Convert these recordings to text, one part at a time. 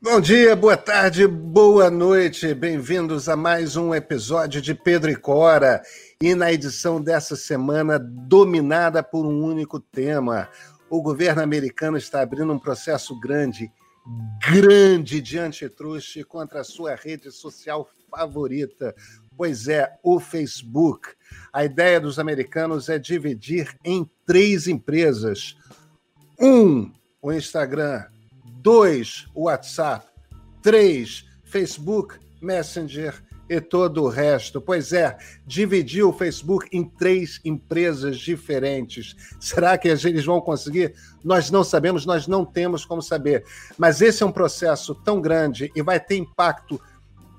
Bom dia, boa tarde, boa noite. Bem-vindos a mais um episódio de Pedro e Cora. E na edição dessa semana, dominada por um único tema. O governo americano está abrindo um processo grande, grande de antitruste contra a sua rede social favorita. Pois é, o Facebook. A ideia dos americanos é dividir em três empresas. Um, o Instagram dois, WhatsApp, três, Facebook, Messenger e todo o resto. Pois é, dividiu o Facebook em três empresas diferentes. Será que eles vão conseguir? Nós não sabemos, nós não temos como saber. Mas esse é um processo tão grande e vai ter impacto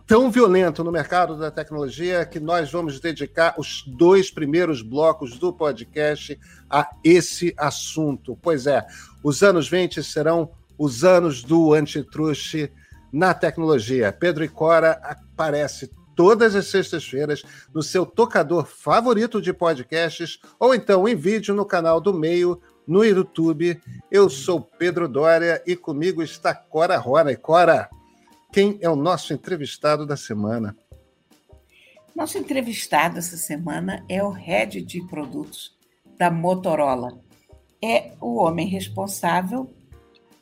tão violento no mercado da tecnologia que nós vamos dedicar os dois primeiros blocos do podcast a esse assunto. Pois é, os anos 20 serão os anos do antitruste na tecnologia. Pedro e Cora aparece todas as sextas-feiras no seu tocador favorito de podcasts ou então em vídeo no canal do Meio no YouTube. Eu sou Pedro Dória e comigo está Cora Rona. E Cora, quem é o nosso entrevistado da semana? Nosso entrevistado essa semana é o head de produtos da Motorola. É o homem responsável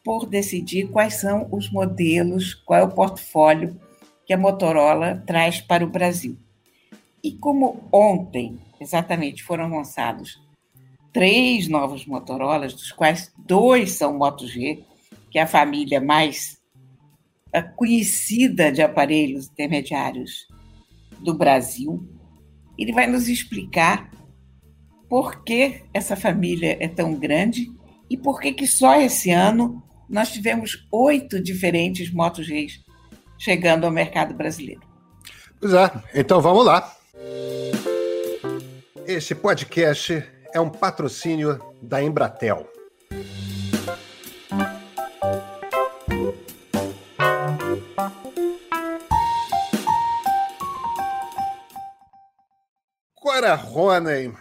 por decidir quais são os modelos, qual é o portfólio que a Motorola traz para o Brasil. E como ontem, exatamente, foram lançados três novos Motorolas, dos quais dois são Moto G, que é a família mais conhecida de aparelhos intermediários do Brasil. Ele vai nos explicar por que essa família é tão grande e por que, que só esse ano nós tivemos oito diferentes motos reis chegando ao mercado brasileiro. Pois é, então vamos lá. Esse podcast é um patrocínio da Embratel. Cora Roney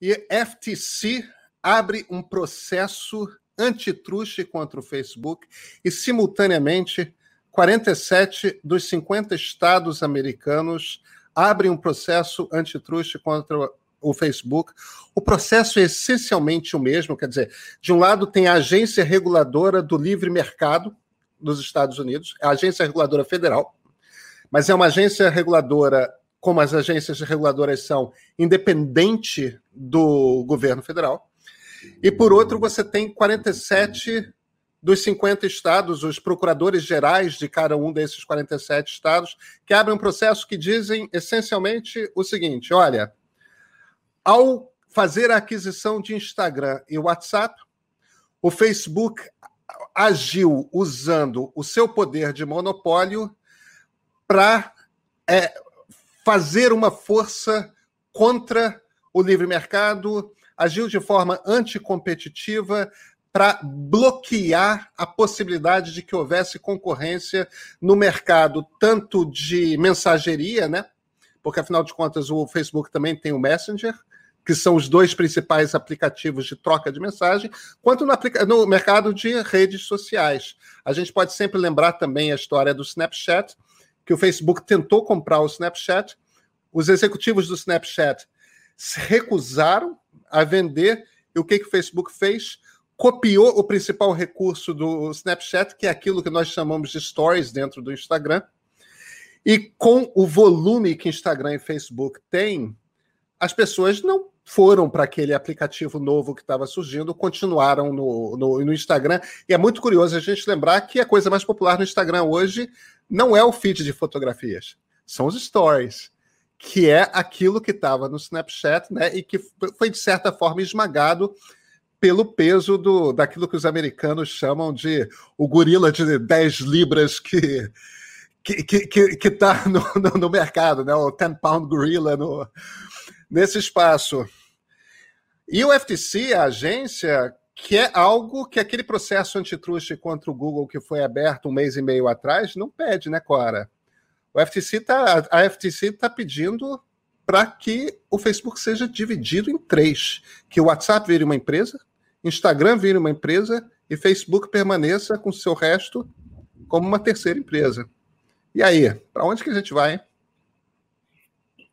e FTC abre um processo antitruste contra o Facebook e, simultaneamente, 47 dos 50 estados americanos abrem um processo antitruste contra o Facebook. O processo é essencialmente o mesmo, quer dizer, de um lado tem a agência reguladora do livre mercado dos Estados Unidos, a agência reguladora federal, mas é uma agência reguladora, como as agências reguladoras são, independente do governo federal. E por outro, você tem 47 dos 50 estados, os procuradores gerais de cada um desses 47 estados, que abrem um processo que dizem essencialmente o seguinte: olha, ao fazer a aquisição de Instagram e WhatsApp, o Facebook agiu usando o seu poder de monopólio para é, fazer uma força contra o livre mercado, agiu de forma anticompetitiva para bloquear a possibilidade de que houvesse concorrência no mercado, tanto de mensageria, né? Porque afinal de contas o Facebook também tem o Messenger, que são os dois principais aplicativos de troca de mensagem, quanto no, no, mercado de redes sociais. A gente pode sempre lembrar também a história do Snapchat, que o Facebook tentou comprar o Snapchat, os executivos do Snapchat se recusaram a vender. E o que, que o Facebook fez? Copiou o principal recurso do Snapchat, que é aquilo que nós chamamos de stories dentro do Instagram. E com o volume que Instagram e Facebook têm, as pessoas não foram para aquele aplicativo novo que estava surgindo, continuaram no, no, no, Instagram. E é muito curioso a gente lembrar que a coisa mais popular no Instagram hoje não é o feed de fotografias, são os stories que é aquilo que estava no Snapchat, né? E que foi, de certa forma, esmagado pelo peso do, daquilo que os americanos chamam de o gorila de 10 libras que que, que, que, que tá no, no, no, mercado, né? o 10 pound gorilla no, nesse espaço. E o FTC, a agência, que é algo que aquele processo antitruste contra o Google que foi aberto um mês e meio atrás não pede, né, Cora? O FTC tá, a FTC está pedindo para que o Facebook seja dividido em três: que o WhatsApp vire uma empresa, Instagram vire uma empresa e Facebook permaneça com seu resto como uma terceira empresa. E aí, para onde que a gente vai?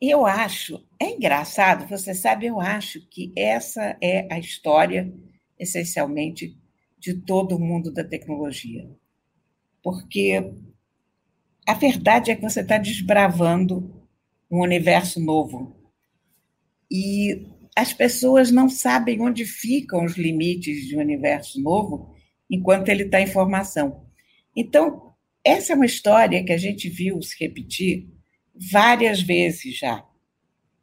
Eu acho, é engraçado, você sabe, eu acho que essa é a história, essencialmente, de todo o mundo da tecnologia. Porque a verdade é que você está desbravando um universo novo. E as pessoas não sabem onde ficam os limites de um universo novo enquanto ele está em formação. Então, essa é uma história que a gente viu se repetir várias vezes já.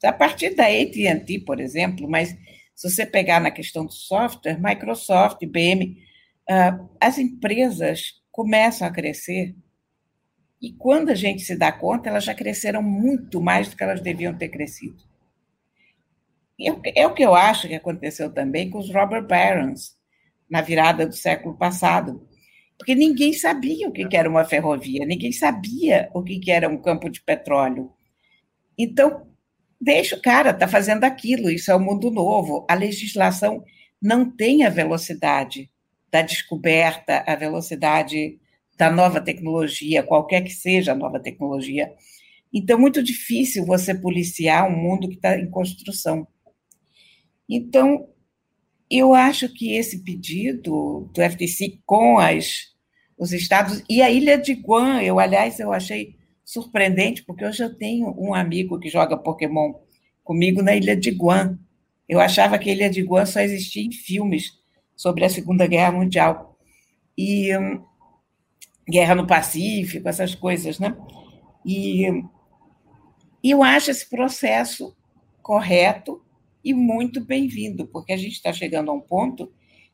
A partir da AT&T, por exemplo, mas se você pegar na questão do software, Microsoft, IBM, ah, as empresas começam a crescer e quando a gente se dá conta, elas já cresceram muito mais do que elas deviam ter crescido. É, é o que eu acho que aconteceu também com os robber barons na virada do século passado porque ninguém sabia o que era uma ferrovia, ninguém sabia o que era um campo de petróleo. Então, deixa o cara, está fazendo aquilo, isso é o um mundo novo. A legislação não tem a velocidade da descoberta, a velocidade da nova tecnologia, qualquer que seja a nova tecnologia. Então, muito difícil você policiar um mundo que está em construção. Então, eu acho que esse pedido do FTC com as, os estados e a ilha de Guam, eu aliás eu achei surpreendente porque hoje eu tenho um amigo que joga Pokémon comigo na ilha de Guam. Eu achava que a ilha de Guam só existia em filmes sobre a Segunda Guerra Mundial e hum, Guerra no Pacífico, essas coisas, né? E, eu acho esse processo correto e muito bem-vindo, porque a gente está chegando a um ponto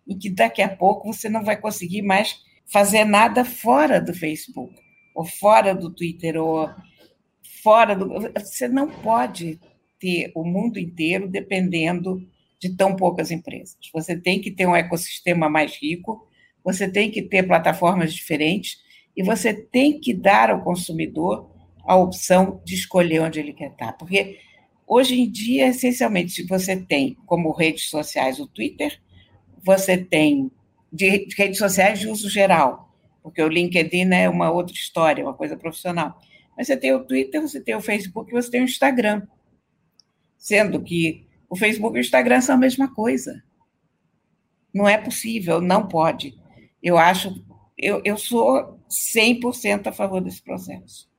em que daqui a pouco você não vai conseguir mais fazer nada fora do Facebook, ou fora do Twitter, ou fora do. Você não pode ter o mundo inteiro dependendo de tão poucas empresas. Você tem que ter um ecossistema mais rico, você tem que ter plataformas diferentes e você tem que dar ao consumidor a opção de escolher onde ele quer estar. Porque Hoje em dia, essencialmente, você tem como redes sociais o Twitter, você tem de redes sociais de uso geral, porque o LinkedIn é uma outra história, uma coisa profissional. Mas você tem o Twitter, você tem o Facebook e você tem o Instagram. Sendo que o Facebook e o Instagram são a mesma coisa. Não é possível, não pode. Eu acho, eu, eu sou 100% a favor desse processo.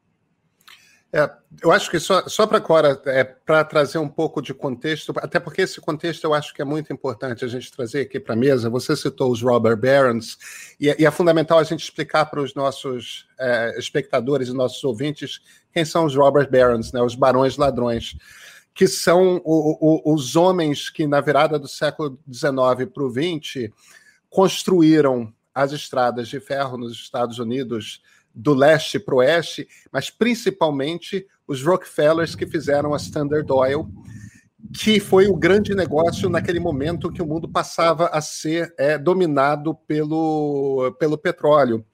É, eu acho que só, só para Cora, é, para trazer um pouco de contexto, até porque esse contexto eu acho que é muito importante a gente trazer aqui para a mesa. Você citou os Robert Barons, e, e, é fundamental a gente explicar para os nossos é, espectadores e nossos ouvintes quem são os Robert Barons, né, os barões ladrões, que são o, o, os homens que, na virada do século XIX para o XX, construíram as estradas de ferro nos Estados Unidos do leste para o oeste, mas principalmente os Rockefellers que fizeram a Standard Oil, que foi o grande negócio naquele momento que o mundo passava a ser é, dominado pelo, pelo petróleo.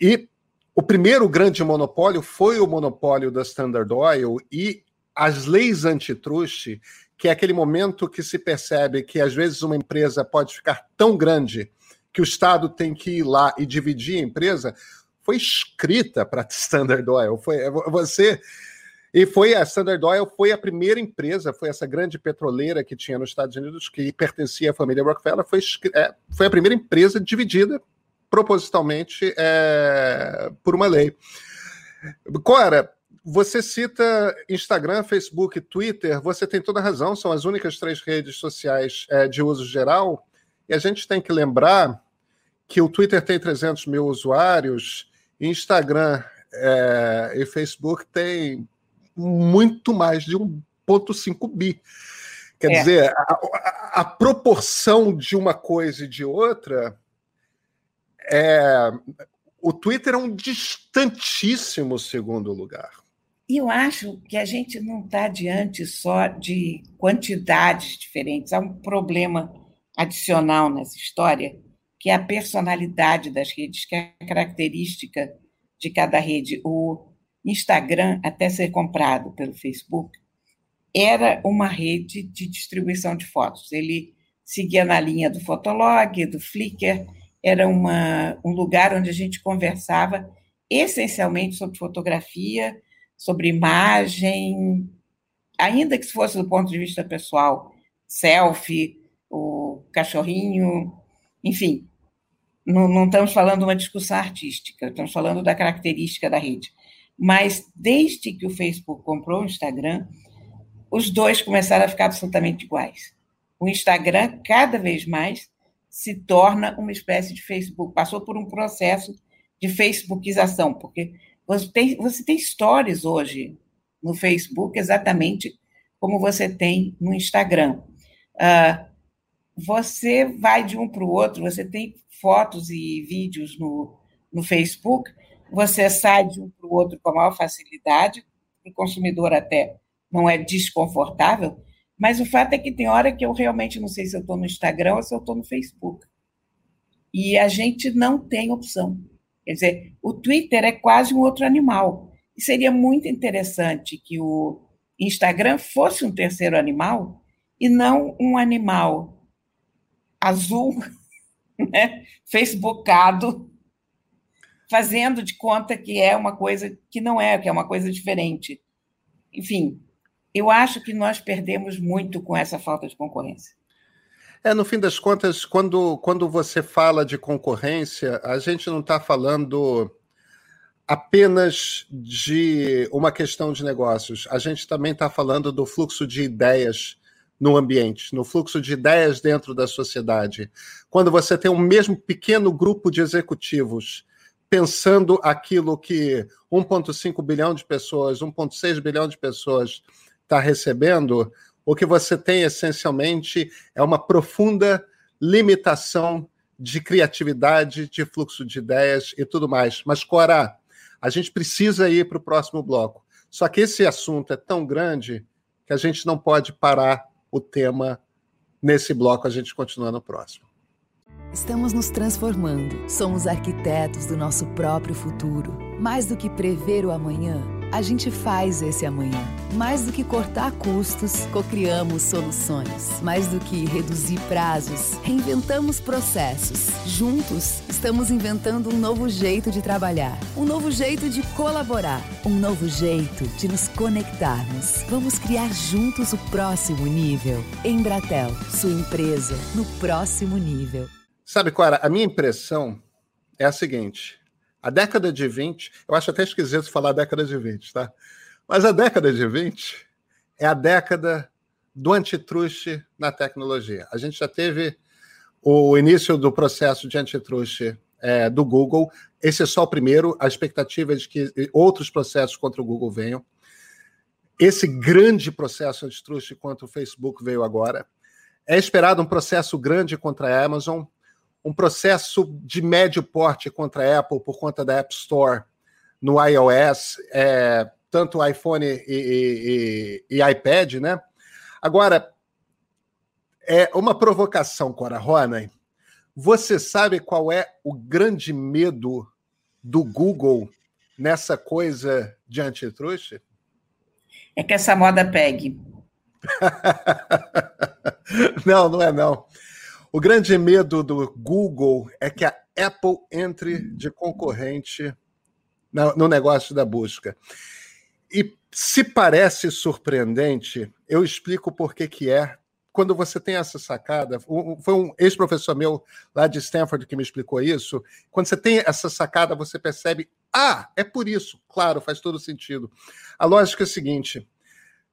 E o primeiro grande monopólio foi o monopólio da Standard Oil e as leis antitruste, que é aquele momento que se percebe que às vezes uma empresa pode ficar tão grande que o Estado tem que ir lá e dividir a empresa, foi escrita para Standard Oil. Foi é, você e foi a Standard Oil foi a primeira empresa, foi essa grande petroleira que tinha nos Estados Unidos que pertencia à família Rockefeller, foi, é, foi a primeira empresa dividida propositalmente é, por uma lei. Cora, você cita Instagram, Facebook, Twitter, você tem toda a razão, são as únicas três redes sociais é, de uso geral, e a gente tem que lembrar que o Twitter tem 300 mil usuários, Instagram é, e Facebook tem muito mais de 1,5 bi. Quer é. dizer, a, a, a, proporção de uma coisa e de outra é. O Twitter é um distantíssimo segundo lugar. E eu acho que a gente não está diante só de quantidades diferentes. Há um problema adicional nessa história, que é a personalidade das redes, que é a característica de cada rede. O Instagram, até ser comprado pelo Facebook, era uma rede de distribuição de fotos. Ele seguia na linha do Fotolog, do Flickr, era uma, um lugar onde a gente conversava essencialmente sobre fotografia, sobre imagem, ainda que fosse do ponto de vista pessoal, selfie, o cachorrinho, enfim. Não, não estamos falando uma discussão artística, estamos falando da característica da rede. Mas desde que o Facebook comprou o Instagram, os dois começaram a ficar absolutamente iguais. O Instagram, cada vez mais, se torna uma espécie de Facebook, passou por um processo de Facebookização, porque você tem, você tem stories hoje no Facebook exatamente como você tem no Instagram. Uh, você vai de um para o outro, você tem fotos e vídeos no, no Facebook, você sai de um para o outro com a maior facilidade, o consumidor até não é desconfortável, mas o fato é que tem hora que eu realmente não sei se eu estou no Instagram ou se eu estou no Facebook. E a gente não tem opção. Quer dizer, o Twitter é quase um outro animal. E seria muito interessante que o Instagram fosse um terceiro animal e não um animal azul, né, facebookado, fazendo de conta que é uma coisa que não é, que é uma coisa diferente. Enfim, eu acho que nós perdemos muito com essa falta de concorrência. É, no fim das contas, quando, quando você fala de concorrência, a gente não está falando apenas de uma questão de negócios. A gente também está falando do fluxo de ideias no ambiente, no fluxo de ideias dentro da sociedade. Quando você tem um mesmo pequeno grupo de executivos pensando aquilo que 1,5 bilhão de pessoas, 1,6 bilhão de pessoas está recebendo, o que você tem essencialmente é uma profunda limitação de criatividade, de fluxo de ideias e tudo mais. Mas, Cora, a gente precisa ir para o próximo bloco. Só que esse assunto é tão grande que a gente não pode parar o tema nesse bloco, a gente continua no próximo. Estamos nos transformando. Somos arquitetos do nosso próprio futuro. Mais do que prever o amanhã a gente faz esse amanhã. Mais do que cortar custos, cocriamos soluções. Mais do que reduzir prazos, reinventamos processos. Juntos, estamos inventando um novo jeito de trabalhar, um novo jeito de colaborar, um novo jeito de nos conectarmos. Vamos criar juntos o próximo nível. Embratel, sua empresa no próximo nível. Sabe, Cora, a minha impressão é a seguinte a década de 20, eu acho até esquisito falar década de 20, tá? Mas a década de 20 é a década do antitruste na tecnologia. A gente já teve o início do processo de antitruste é, do Google. Esse é só o primeiro. A expectativa é de que outros processos contra o Google venham. Esse grande processo antitruste contra o Facebook veio agora. É esperado um processo grande contra a Amazon um processo de médio porte contra a Apple por conta da App Store no iOS, é, tanto iPhone e, e, e, e, iPad, né? Agora, é uma provocação, Cora Ronay. Você sabe qual é o grande medo do Google nessa coisa de antitruste? É que essa moda pegue. não, não é não. O grande medo do Google é que a Apple entre de concorrente no negócio da busca. E se parece surpreendente, eu explico por que que é. Quando você tem essa sacada, foi um ex-professor meu lá de Stanford que me explicou isso. Quando você tem essa sacada, você percebe, ah, é por isso. Claro, faz todo sentido. A lógica é a seguinte: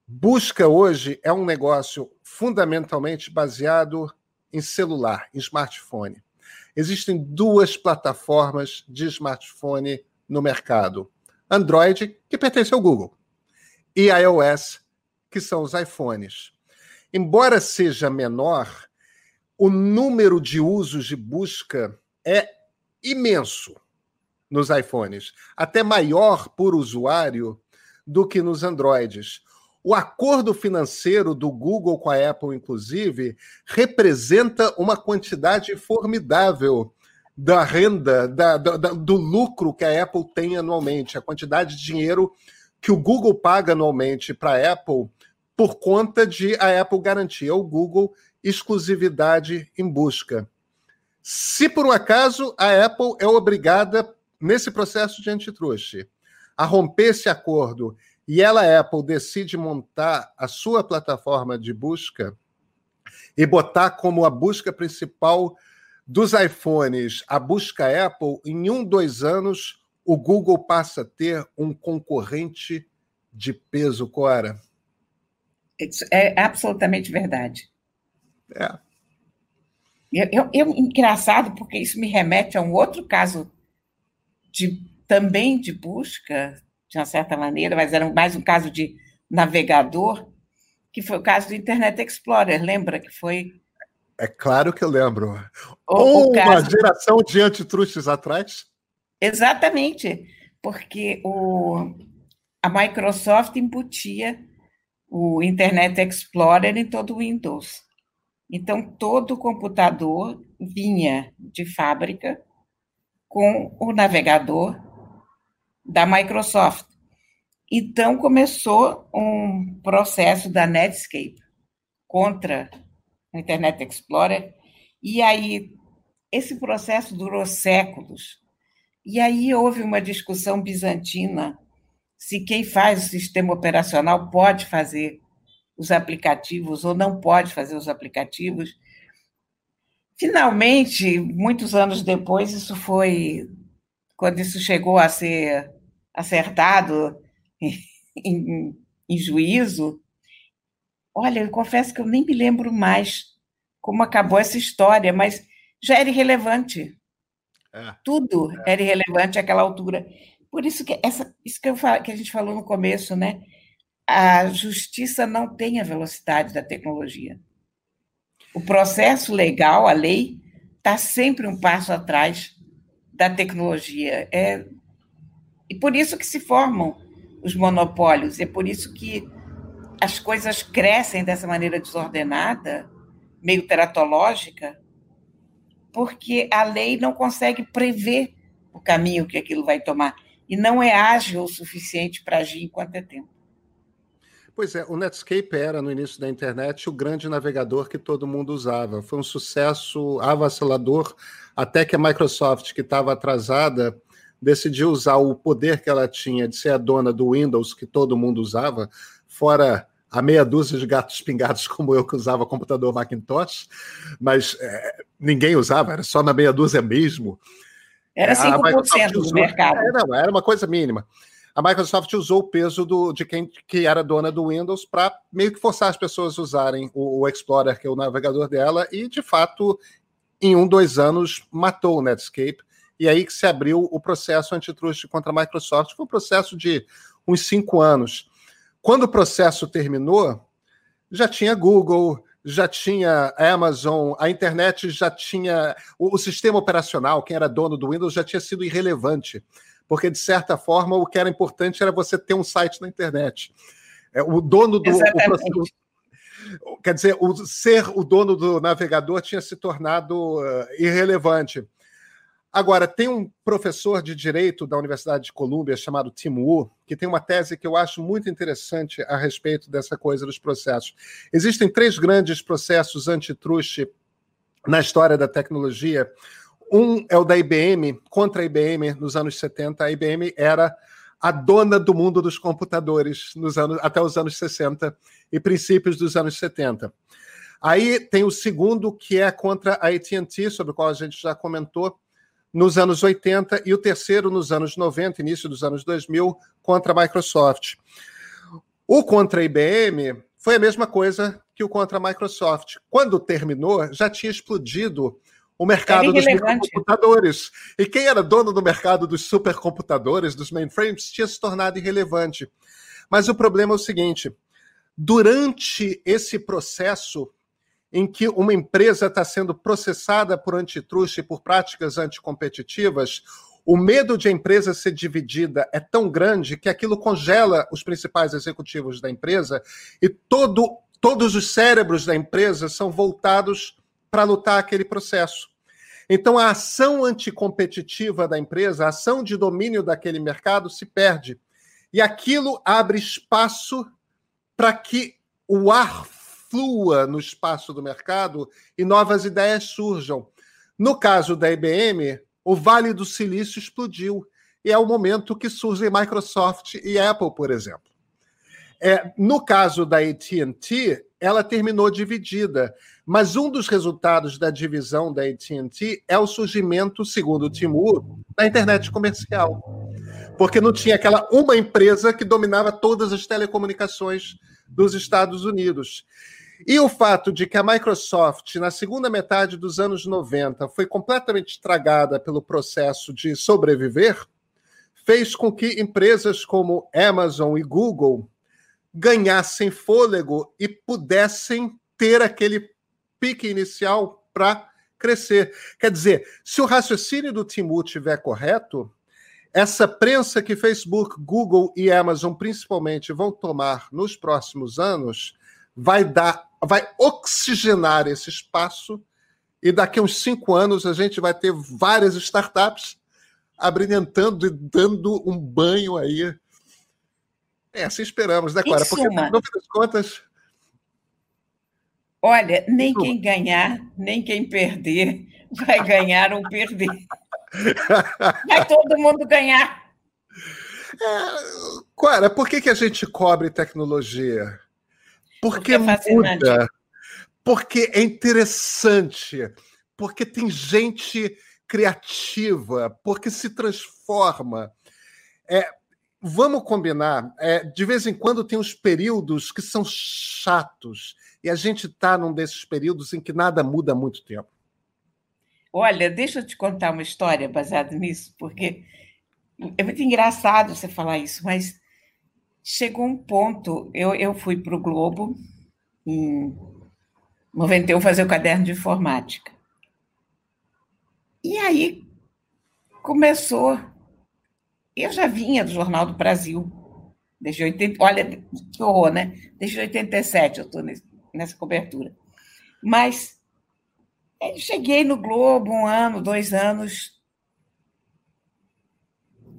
busca hoje é um negócio fundamentalmente baseado em celular, em smartphone. Existem duas plataformas de smartphone no mercado: Android, que pertence ao Google, e iOS, que são os iPhones. Embora seja menor, o número de usos de busca é imenso nos iPhones, até maior por usuário do que nos Androids. O acordo financeiro do Google com a Apple, inclusive, representa uma quantidade formidável da renda, da, da, do lucro que a Apple tem anualmente, a quantidade de dinheiro que o Google paga anualmente para a Apple por conta de a Apple garantir ao Google exclusividade em busca. Se por um acaso a Apple é obrigada, nesse processo de antitruste, a romper esse acordo e ela, Apple, decide montar a sua plataforma de busca e botar como a busca principal dos iPhones a busca Apple, em um, dois anos, o Google passa a ter um concorrente de peso, Cora. É absolutamente verdade. É. Eu, eu, engraçado, porque isso me remete a um outro caso de também de busca, de uma certa maneira, mas era mais um caso de navegador, que foi o caso do Internet Explorer. Lembra que foi. É claro que eu lembro. O, o caso... Uma geração de antitrustes atrás? Exatamente, porque o, a Microsoft embutia o Internet Explorer em todo o Windows. Então, todo computador vinha de fábrica com o navegador da Microsoft. Então, começou um processo da Netscape contra o Internet Explorer, e aí esse processo durou séculos. E aí houve uma discussão bizantina se quem faz o sistema operacional pode fazer os aplicativos ou não pode fazer os aplicativos. Finalmente, muitos anos depois, isso foi quando isso chegou a ser acertado em, em juízo. Olha, eu confesso que eu nem me lembro mais como acabou essa história, mas já era irrelevante. É. Tudo é. era irrelevante àquela altura. Por isso que essa, isso que, eu, que a gente falou no começo, né? A justiça não tem a velocidade da tecnologia. O processo legal, a lei, está sempre um passo atrás da tecnologia. É, e por isso que se formam os monopólios, é por isso que as coisas crescem dessa maneira desordenada, meio teratológica, porque a lei não consegue prever o caminho que aquilo vai tomar e não é ágil o suficiente para agir enquanto é tempo. Pois é, o Netscape era, no início da internet, o grande navegador que todo mundo usava. Foi um sucesso avassalador, até que a Microsoft, que estava atrasada, decidiu usar o poder que ela tinha de ser a dona do Windows, que todo mundo usava, fora a meia dúzia de gatos pingados como eu que usava computador Macintosh, mas é, ninguém usava, era só na meia dúzia mesmo. Era 5% do usou, mercado. É, não, era uma coisa mínima. A Microsoft usou o peso do, de quem que era dona do Windows para meio que forçar as pessoas a usarem o, o, Explorer, que é o navegador dela, e de fato, em um, dois anos, matou o Netscape. E aí que se abriu o processo antitruste contra a Microsoft. Foi um processo de uns cinco anos. Quando o processo terminou, já tinha Google, já tinha Amazon, a internet já tinha. O, o, sistema operacional, quem era dono do Windows, já tinha sido irrelevante, porque, de certa forma, o que era importante era você ter um site na internet. É, o dono do. O, quer dizer, o ser o dono do navegador tinha se tornado uh, irrelevante. Agora, tem um professor de direito da Universidade de Colômbia chamado Tim Wu, que tem uma tese que eu acho muito interessante a respeito dessa coisa dos processos. Existem três grandes processos antitruste na história da tecnologia. Um é o da IBM, contra a IBM nos anos 70. A IBM era a dona do mundo dos computadores nos anos, até os anos 60 e princípios dos anos 70. Aí tem o segundo, que é contra a AT&T, sobre o qual a gente já comentou, nos anos 80 e o terceiro nos anos 90, início dos anos 2000, contra a Microsoft. O contra a IBM foi a mesma coisa que o contra a Microsoft. Quando terminou, já tinha explodido o mercado dos supercomputadores. E quem era dono do mercado dos supercomputadores, dos mainframes, tinha se tornado irrelevante. Mas o problema é o seguinte: durante esse processo em que uma empresa está sendo processada por antitruste e por práticas anticompetitivas, o medo de a empresa ser dividida é tão grande que aquilo congela os principais executivos da empresa e todo, todos os cérebros da empresa são voltados para lutar aquele processo. Então, a ação anticompetitiva da empresa, a ação de domínio daquele mercado se perde. E aquilo abre espaço para que o ar flua no espaço do mercado e novas ideias surjam. No caso da IBM, o Vale do Silício explodiu. E é o momento que surgem Microsoft e Apple, por exemplo. É, no caso da AT&T, ela terminou dividida, mas um dos resultados da divisão da AT&T é o surgimento, segundo o Timur, da internet comercial, porque não tinha aquela uma empresa que dominava todas as telecomunicações dos Estados Unidos. E o fato de que a Microsoft, na segunda metade dos anos 90, foi completamente estragada pelo processo de sobreviver, fez com que empresas como Amazon e Google ganhassem fôlego e pudessem ter aquele pique inicial para crescer. Quer dizer, se o raciocínio do Timur estiver correto, essa prensa que Facebook, Google e Amazon principalmente vão tomar nos próximos anos vai dar, vai oxigenar esse espaço e daqui a uns cinco anos a gente vai ter várias startups abrilhantando e dando um banho aí é, assim esperamos, né, Clara? Porque, no fim das contas. Olha, nem quem ganhar, nem quem perder vai ganhar ou perder. Vai todo mundo ganhar. É, Clara, por que, que a gente cobre tecnologia? Porque, porque é muda. Porque é interessante. Porque tem gente criativa. Porque se transforma. É, vamos combinar, é, de vez em quando tem uns períodos que são chatos, e a gente está num desses períodos em que nada muda há muito tempo. Olha, deixa eu te contar uma história baseada nisso, porque é muito engraçado você falar isso, mas chegou um ponto, eu, eu fui para o Globo em 91 fazer o caderno de informática. E aí começou eu já vinha do Jornal do Brasil, desde 80, olha que horror, né? Desde 87 eu estou nessa cobertura. Mas é, cheguei no Globo um ano, dois anos,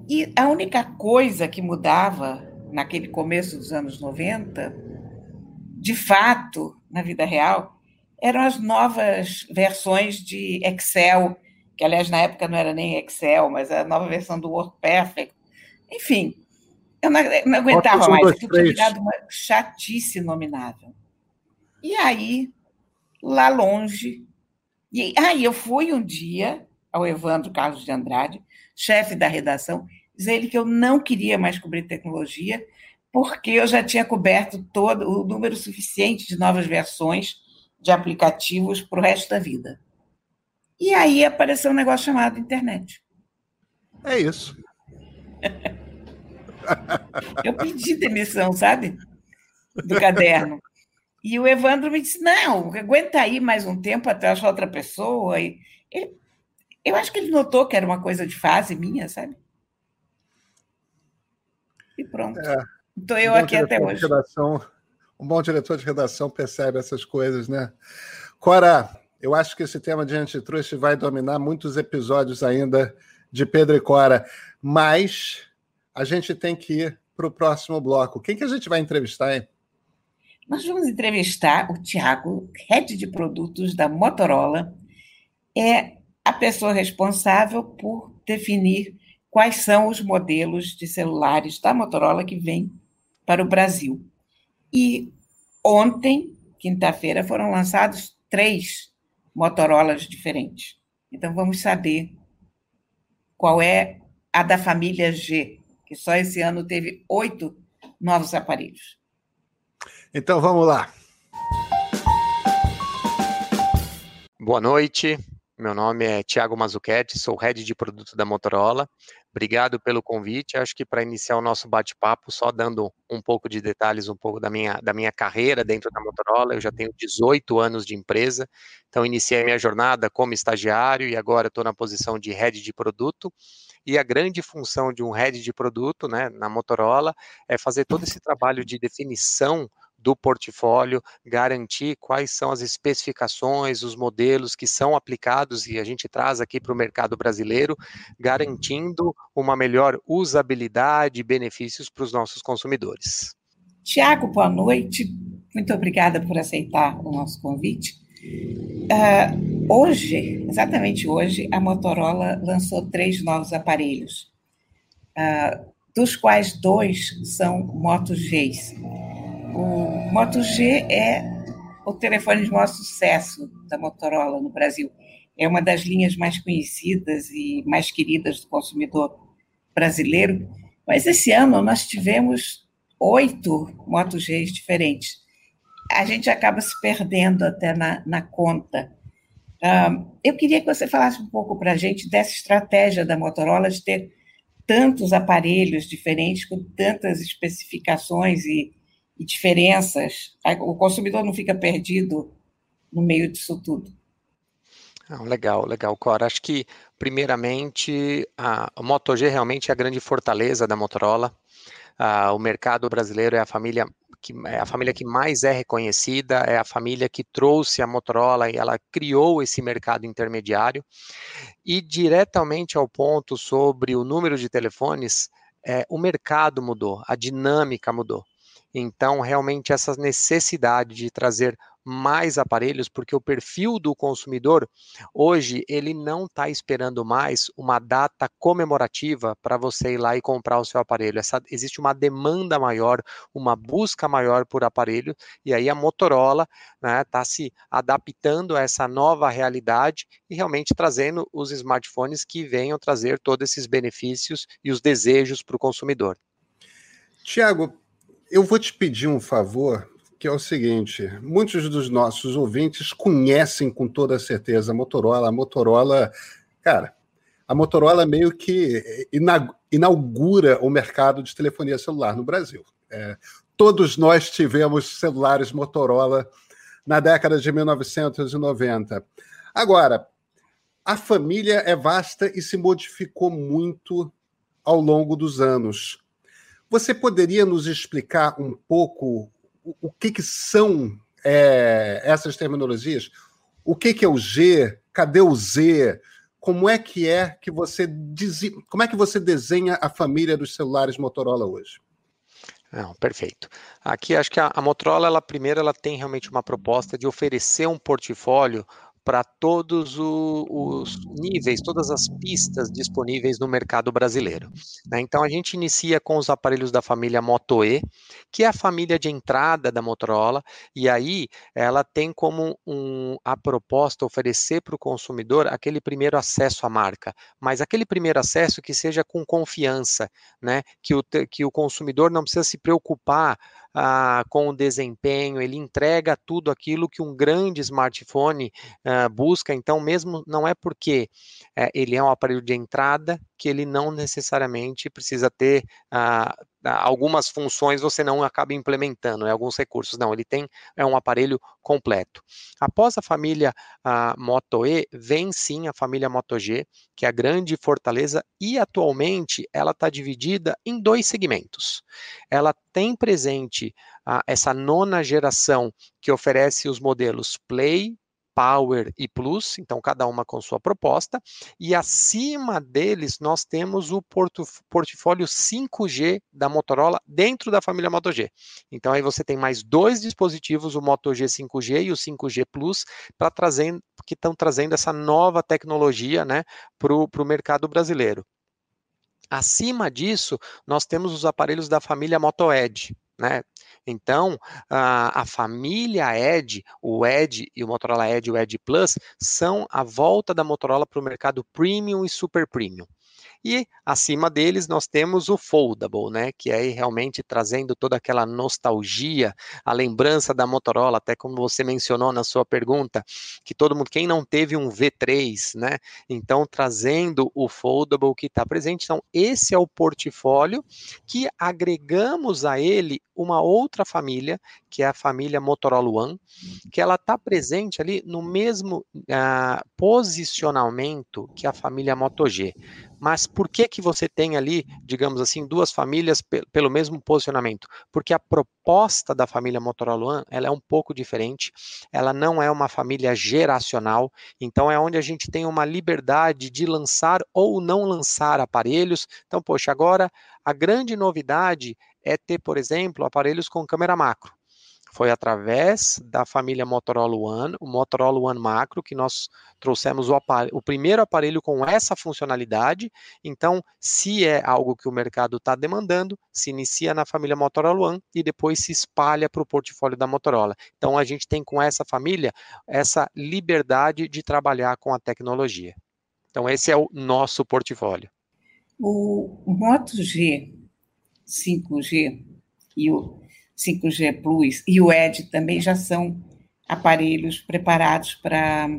e a única coisa que mudava naquele começo dos anos 90, de fato, na vida real, eram as novas versões de Excel que aliás na época não era nem Excel, mas a nova versão do WordPerfect. Enfim, eu não, não aguentava mais, eu tinha virado uma chatice nominável. E aí, lá longe, e aí eu fui um dia ao Evandro Carlos de Andrade, chefe da redação, dizer ele que eu não queria mais cobrir tecnologia, porque eu já tinha coberto todo o número suficiente de novas versões de aplicativos para o resto da vida. E aí apareceu um negócio chamado internet. É isso. Eu pedi demissão, sabe? Do caderno. E o Evandro me disse: não, aguenta aí mais um tempo até achar outra pessoa. E ele, eu acho que ele notou que era uma coisa de fase minha, sabe? E pronto. É, Estou eu um aqui até hoje. Redação, um bom diretor de redação percebe essas coisas, né? Cora, eu acho que esse tema de antitruste vai dominar muitos episódios ainda de Pedro e Cora, mas a gente tem que ir para o próximo bloco. Quem que a gente vai entrevistar, hein? Nós vamos entrevistar o Tiago, head de produtos da Motorola. É a pessoa responsável por definir quais são os modelos de celulares da Motorola que vêm para o Brasil. E ontem, quinta-feira, foram lançados três Motorolas diferentes. Então, vamos saber qual é a da família G, que só esse ano teve oito novos aparelhos. Então, vamos lá. Boa noite. Meu nome é Tiago Mazuchetti, sou head de produto da Motorola. Obrigado pelo convite. Acho que para iniciar o nosso bate-papo, só dando um pouco de detalhes, um pouco da minha, da minha carreira dentro da Motorola. Eu já tenho 18 anos de empresa, então iniciei minha jornada como estagiário e agora estou na posição de head de produto. E a grande função de um head de produto né, na Motorola é fazer todo esse trabalho de definição do portfólio, garantir quais são as especificações, os modelos que são aplicados e a gente traz aqui para o mercado brasileiro, garantindo uma melhor usabilidade e benefícios para os nossos consumidores. Tiago, boa noite. Muito obrigada por aceitar o nosso convite. Uh, hoje, exatamente hoje, a Motorola lançou três novos aparelhos, uh, dos quais dois são Moto Gs. O Moto G é o telefone de maior sucesso da Motorola no Brasil. É uma das linhas mais conhecidas e mais queridas do consumidor brasileiro. Mas esse ano nós tivemos oito Moto Gs diferentes. A gente acaba se perdendo até na, na conta. eu queria que você falasse um pouco para a gente dessa estratégia da Motorola de ter tantos aparelhos diferentes, com tantas especificações e, e diferenças. O consumidor não fica perdido no meio disso tudo. Não, legal, legal, Cora. Acho que, primeiramente, a, Moto G realmente é a grande fortaleza da Motorola. Uh, o mercado brasileiro é a família que é a família que mais é reconhecida, é a família que trouxe a Motorola e ela criou esse mercado intermediário. E diretamente ao ponto sobre o número de telefones, é, o mercado mudou, a dinâmica mudou. Então, realmente, essa necessidade de trazer mais aparelhos, porque o perfil do consumidor hoje ele não está esperando mais uma data comemorativa para você ir lá e comprar o seu aparelho. Essa, existe uma demanda maior, uma busca maior por aparelho, e aí a Motorola está né, tá se adaptando a essa nova realidade e realmente trazendo os smartphones que venham trazer todos esses benefícios e os desejos para o consumidor. Tiago, eu vou te pedir um favor, que é o seguinte: muitos dos nossos ouvintes conhecem com toda certeza a Motorola. A Motorola, cara, a Motorola meio que inaugura o mercado de telefonia celular no Brasil. É, todos nós tivemos celulares Motorola na década de 1990. Agora, a família é vasta e se modificou muito ao longo dos anos. Você poderia nos explicar um pouco o, que, que são é, essas terminologias? O que, que é o G? Cadê o Z? Como é que é que você como é que você desenha a família dos celulares Motorola hoje? Não, perfeito. Aqui acho que a, a Motorola, ela primeiro, ela tem realmente uma proposta de oferecer um portfólio para todos os níveis, todas as pistas disponíveis no mercado brasileiro. Né? Então a gente inicia com os aparelhos da família Moto E, que é a família de entrada da Motorola, e aí ela tem como um, a proposta oferecer para o consumidor aquele primeiro acesso à marca, mas aquele primeiro acesso que seja com confiança, né? que, o, que o consumidor não precisa se preocupar ah, com o desempenho, ele entrega tudo aquilo que um grande smartphone ah, busca. Então, mesmo não é porque eh, ele é um aparelho de entrada que ele não necessariamente precisa ter ah, algumas funções você não acaba implementando, né, alguns recursos. Não, ele tem é um aparelho completo. Após a família a Moto E, vem sim a família Moto G, que é a grande fortaleza, e atualmente ela está dividida em dois segmentos. Ela tem presente a, essa nona geração que oferece os modelos Play, Power e Plus, então cada uma com sua proposta, e acima deles nós temos o portfólio 5G da Motorola dentro da família Moto G. Então aí você tem mais dois dispositivos, o Moto G 5G e o 5G Plus, para trazendo que estão trazendo essa nova tecnologia né, para o mercado brasileiro. Acima disso, nós temos os aparelhos da família Moto Edge, né? Então, a, a família Edge, o Edge e o Motorola Edge e o Edge Plus, são a volta da Motorola para o mercado premium e super premium. E acima deles nós temos o Foldable, né, que é realmente trazendo toda aquela nostalgia, a lembrança da Motorola, até como você mencionou na sua pergunta, que todo mundo, quem não teve um V3, né, então trazendo o Foldable que está presente. Então, esse é o portfólio que agregamos a ele uma outra família, que é a família Motorola One, que ela está presente ali no mesmo uh, posicionamento que a família Moto G. Mas por que que você tem ali, digamos assim, duas famílias pelo mesmo posicionamento? Porque a proposta da família Motorola One, ela é um pouco diferente, ela não é uma família geracional, então é onde a gente tem uma liberdade de lançar ou não lançar aparelhos. Então, poxa, agora a grande novidade é ter, por exemplo, aparelhos com câmera macro. Foi através da família Motorola One, o Motorola One Macro, que nós trouxemos o, aparelho, o primeiro aparelho com essa funcionalidade. Então, se é algo que o mercado está demandando, se inicia na família Motorola One e depois se espalha para o portfólio da Motorola. Então, a gente tem com essa família essa liberdade de trabalhar com a tecnologia. Então, esse é o nosso portfólio. O Moto G 5G e o 5G Plus e o ED também já são aparelhos preparados para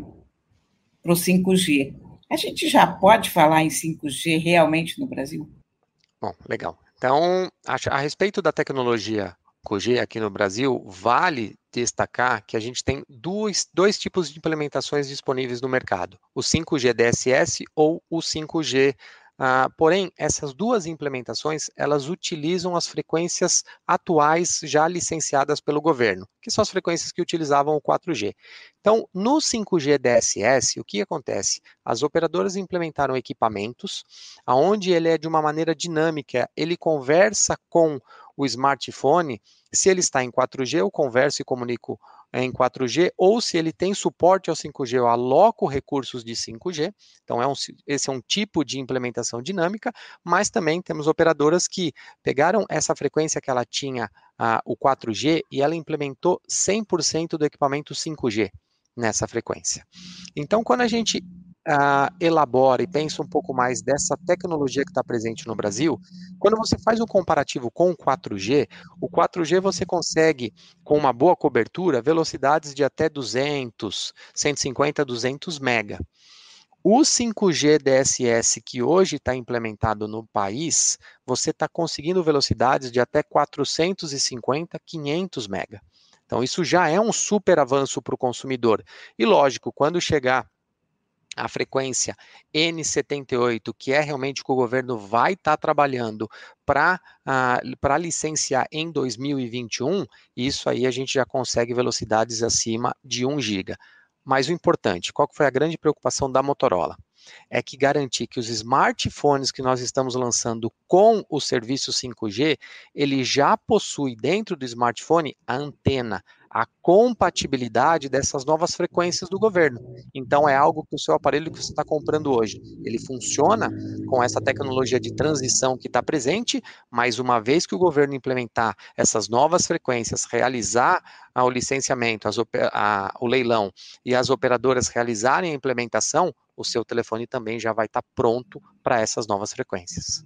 o 5G. A gente já pode falar em 5G realmente no Brasil? Bom, legal. Então, a, a respeito da tecnologia 5G aqui no Brasil, vale destacar que a gente tem dois, dois tipos de implementações disponíveis no mercado: o 5G DSS ou o 5G Uh, porém, essas duas implementações, elas utilizam as frequências atuais já licenciadas pelo governo, que são as frequências que utilizavam o 4G. Então, no 5G DSS, o que acontece? As operadoras implementaram equipamentos, aonde ele é de uma maneira dinâmica, ele conversa com o smartphone, se ele está em 4G, eu converso e comunico em 4G, ou se ele tem suporte ao 5G, eu aloco recursos de 5G. Então, é um, esse é um tipo de implementação dinâmica, mas também temos operadoras que pegaram essa frequência que ela tinha, uh, o 4G, e ela implementou 100% do equipamento 5G nessa frequência. Então, quando a gente uh, elabora e pensa um pouco mais dessa tecnologia que está presente no Brasil, quando você faz um comparativo com o 4G, o 4G você consegue, com uma boa cobertura, velocidades de até 200, 150, 200 mega. O 5G DSS que hoje está implementado no país, você está conseguindo velocidades de até 450, 500 mega. Então, isso já é um super avanço para o consumidor. E lógico, quando chegar a frequência N78, que é realmente que o governo vai estar tá trabalhando para uh, licenciar em 2021, isso aí a gente já consegue velocidades acima de 1 GB. Mas o importante, qual foi a grande preocupação da Motorola? É que garantir que os smartphones que nós estamos lançando com o serviço 5G, ele já possui dentro do smartphone a antena, a compatibilidade dessas novas frequências do governo. Então, é algo que o seu aparelho que você está comprando hoje, ele funciona com essa tecnologia de transição que está presente, mas uma vez que o governo implementar essas novas frequências, realizar o licenciamento, as, a, o leilão e as operadoras realizarem a implementação, o seu telefone também já vai estar tá pronto para essas novas frequências.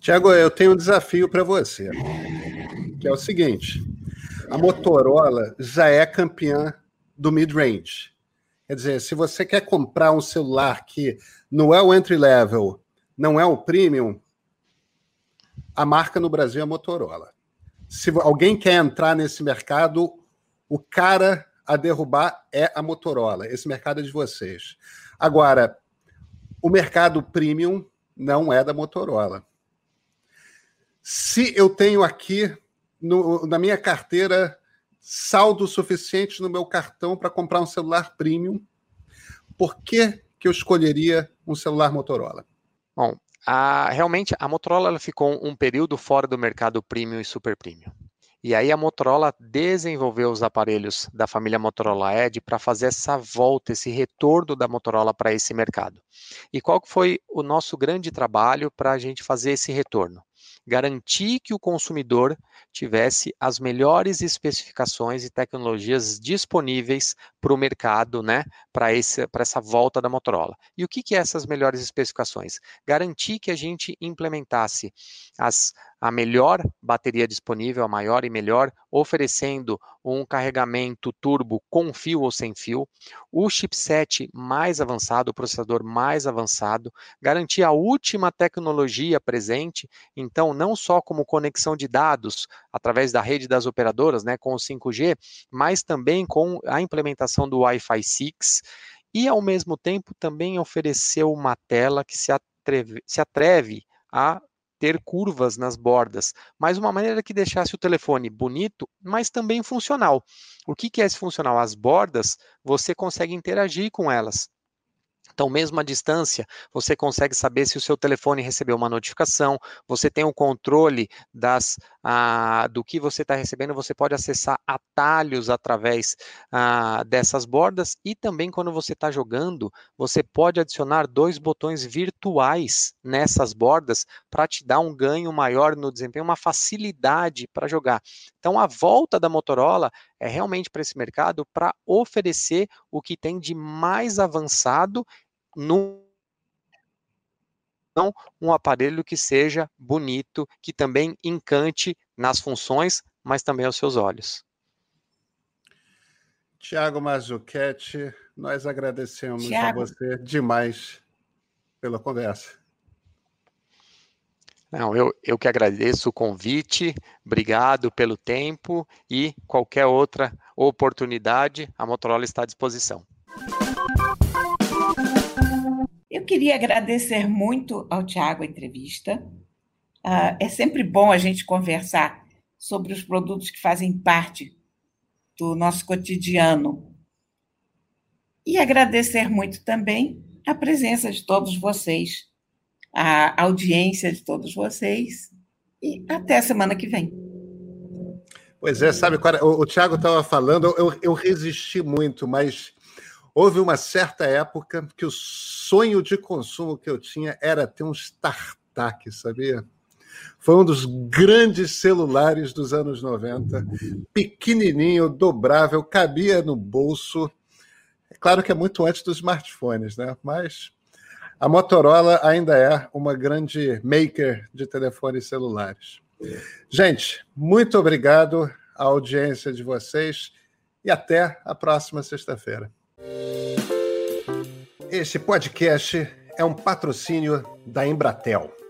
Tiago, eu tenho um desafio para você, que é o seguinte: a Motorola já é campeã do mid-range. Quer dizer, se você quer comprar um celular que não é o entry level, não é o premium, a marca no Brasil é a Motorola. Se alguém quer entrar nesse mercado, o cara a derrubar é a Motorola. Esse mercado é de vocês. Agora, o mercado premium não é da Motorola. Se eu tenho aqui no, na minha carteira saldo suficiente no meu cartão para comprar um celular premium, por que, que eu escolheria um celular Motorola? Bom, a, realmente a Motorola ficou um período fora do mercado premium e super premium. E aí a Motorola desenvolveu os aparelhos da família Motorola Edge para fazer essa volta, esse retorno da Motorola para esse mercado. E qual foi o nosso grande trabalho para a gente fazer esse retorno? garantir que o consumidor tivesse as melhores especificações e tecnologias disponíveis para o mercado, né, para essa volta da Motorola. E o que, que é essas melhores especificações? Garantir que a gente implementasse as a melhor bateria disponível, a maior e melhor, oferecendo um carregamento turbo com fio ou sem fio, o chipset mais avançado, o processador mais avançado, garantir a última tecnologia presente, então não só como conexão de dados através da rede das operadoras, né, com o 5G, mas também com a implementação do Wi-Fi 6 e ao mesmo tempo também ofereceu uma tela que se atreve, se atreve a ter curvas nas bordas, mas uma maneira que deixasse o telefone bonito, mas também funcional. O que, que é esse funcional? As bordas, você consegue interagir com elas Então, mesmo à distância, você consegue saber se o seu telefone recebeu uma notificação, você tem o um controle das, ah, do que você está recebendo, você pode acessar atalhos através ah, dessas bordas e também quando você está jogando, você pode adicionar dois botões virtuais nessas bordas para te dar um ganho maior no desempenho, uma facilidade para jogar. Então, a volta da Motorola é realmente para esse mercado para oferecer o que tem de mais avançado no não um aparelho que seja bonito, que também encante nas funções, mas também aos seus olhos. Tiago Mazzucchetti, nós agradecemos Thiago. a você demais pela conversa. Não, eu, eu que agradeço o convite, obrigado pelo tempo e qualquer outra oportunidade, a Motorola está à disposição. Eu queria agradecer muito ao Tiago a entrevista. Uh, é sempre bom a gente conversar sobre os produtos que fazem parte do nosso cotidiano. E agradecer muito também a presença de todos vocês a audiência de todos vocês e até semana que vem. Pois é, sabe, o, o Tiago estava falando, eu, eu resisti muito, mas houve uma certa época que o sonho de consumo que eu tinha era ter um StarTAC, sabia? Foi um dos grandes celulares dos anos 90, pequenininho, dobrável, cabia no bolso. É claro que é muito antes dos smartphones, né? Mas a Motorola ainda é uma grande maker de telefones celulares. Gente, muito obrigado à audiência de vocês e até a próxima sexta-feira. Este podcast é um patrocínio da Embratel.